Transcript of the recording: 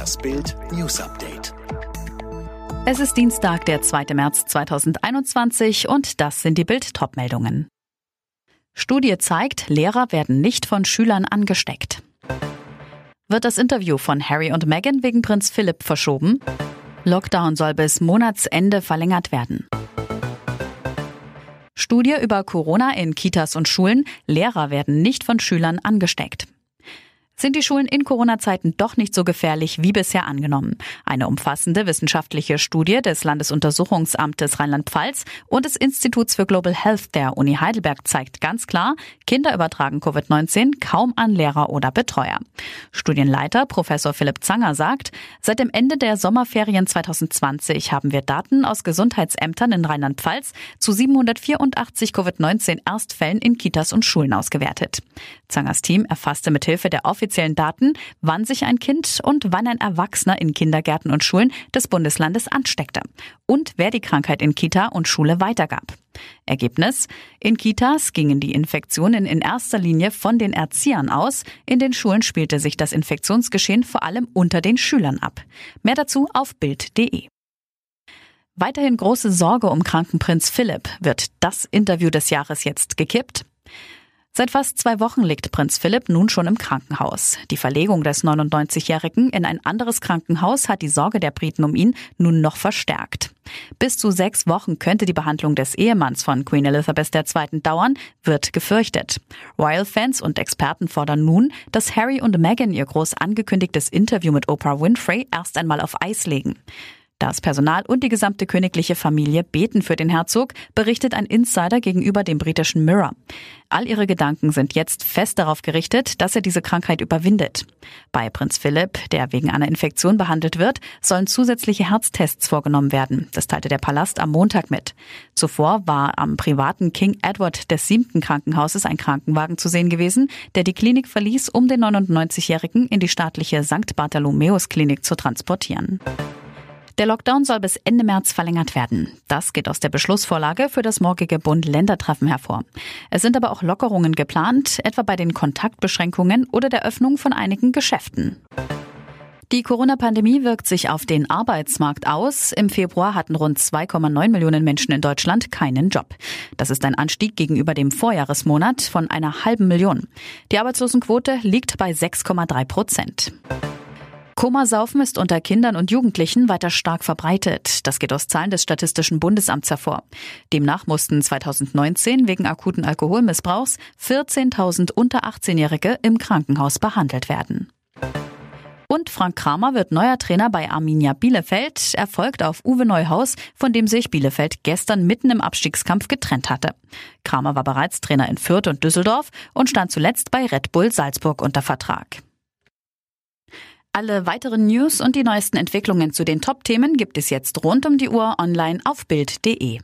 Das Bild News Update. Es ist Dienstag, der 2. März 2021 und das sind die Bild Topmeldungen. Studie zeigt, Lehrer werden nicht von Schülern angesteckt. Wird das Interview von Harry und Meghan wegen Prinz Philipp verschoben? Lockdown soll bis Monatsende verlängert werden. Studie über Corona in Kitas und Schulen. Lehrer werden nicht von Schülern angesteckt. Sind die Schulen in Corona-Zeiten doch nicht so gefährlich wie bisher angenommen? Eine umfassende wissenschaftliche Studie des Landesuntersuchungsamtes Rheinland-Pfalz und des Instituts für Global Health der Uni Heidelberg zeigt ganz klar, Kinder übertragen Covid-19 kaum an Lehrer oder Betreuer. Studienleiter Professor Philipp Zanger sagt, seit dem Ende der Sommerferien 2020 haben wir Daten aus Gesundheitsämtern in Rheinland-Pfalz zu 784 Covid-19 Erstfällen in Kitas und Schulen ausgewertet. Zangers Team erfasste mithilfe der offiziellen offiziellen Daten, wann sich ein Kind und wann ein Erwachsener in Kindergärten und Schulen des Bundeslandes ansteckte und wer die Krankheit in Kita und Schule weitergab. Ergebnis? In Kitas gingen die Infektionen in erster Linie von den Erziehern aus, in den Schulen spielte sich das Infektionsgeschehen vor allem unter den Schülern ab. Mehr dazu auf Bild.de. Weiterhin große Sorge um Krankenprinz Philipp. Wird das Interview des Jahres jetzt gekippt? Seit fast zwei Wochen liegt Prinz Philipp nun schon im Krankenhaus. Die Verlegung des 99-Jährigen in ein anderes Krankenhaus hat die Sorge der Briten um ihn nun noch verstärkt. Bis zu sechs Wochen könnte die Behandlung des Ehemanns von Queen Elizabeth II. dauern, wird gefürchtet. Royal-Fans und Experten fordern nun, dass Harry und Meghan ihr groß angekündigtes Interview mit Oprah Winfrey erst einmal auf Eis legen. Das Personal und die gesamte königliche Familie beten für den Herzog, berichtet ein Insider gegenüber dem britischen Mirror. All ihre Gedanken sind jetzt fest darauf gerichtet, dass er diese Krankheit überwindet. Bei Prinz Philipp, der wegen einer Infektion behandelt wird, sollen zusätzliche Herztests vorgenommen werden. Das teilte der Palast am Montag mit. Zuvor war am privaten King Edward des siebten Krankenhauses ein Krankenwagen zu sehen gewesen, der die Klinik verließ, um den 99-Jährigen in die staatliche St. Bartholomäus Klinik zu transportieren. Der Lockdown soll bis Ende März verlängert werden. Das geht aus der Beschlussvorlage für das morgige Bund-Länder-Treffen hervor. Es sind aber auch Lockerungen geplant, etwa bei den Kontaktbeschränkungen oder der Öffnung von einigen Geschäften. Die Corona-Pandemie wirkt sich auf den Arbeitsmarkt aus. Im Februar hatten rund 2,9 Millionen Menschen in Deutschland keinen Job. Das ist ein Anstieg gegenüber dem Vorjahresmonat von einer halben Million. Die Arbeitslosenquote liegt bei 6,3 Prozent. Komasaufen ist unter Kindern und Jugendlichen weiter stark verbreitet. Das geht aus Zahlen des Statistischen Bundesamts hervor. Demnach mussten 2019 wegen akuten Alkoholmissbrauchs 14.000 unter 18-Jährige im Krankenhaus behandelt werden. Und Frank Kramer wird neuer Trainer bei Arminia Bielefeld, erfolgt auf Uwe Neuhaus, von dem sich Bielefeld gestern mitten im Abstiegskampf getrennt hatte. Kramer war bereits Trainer in Fürth und Düsseldorf und stand zuletzt bei Red Bull Salzburg unter Vertrag. Alle weiteren News und die neuesten Entwicklungen zu den Top-Themen gibt es jetzt rund um die Uhr online auf Bild.de.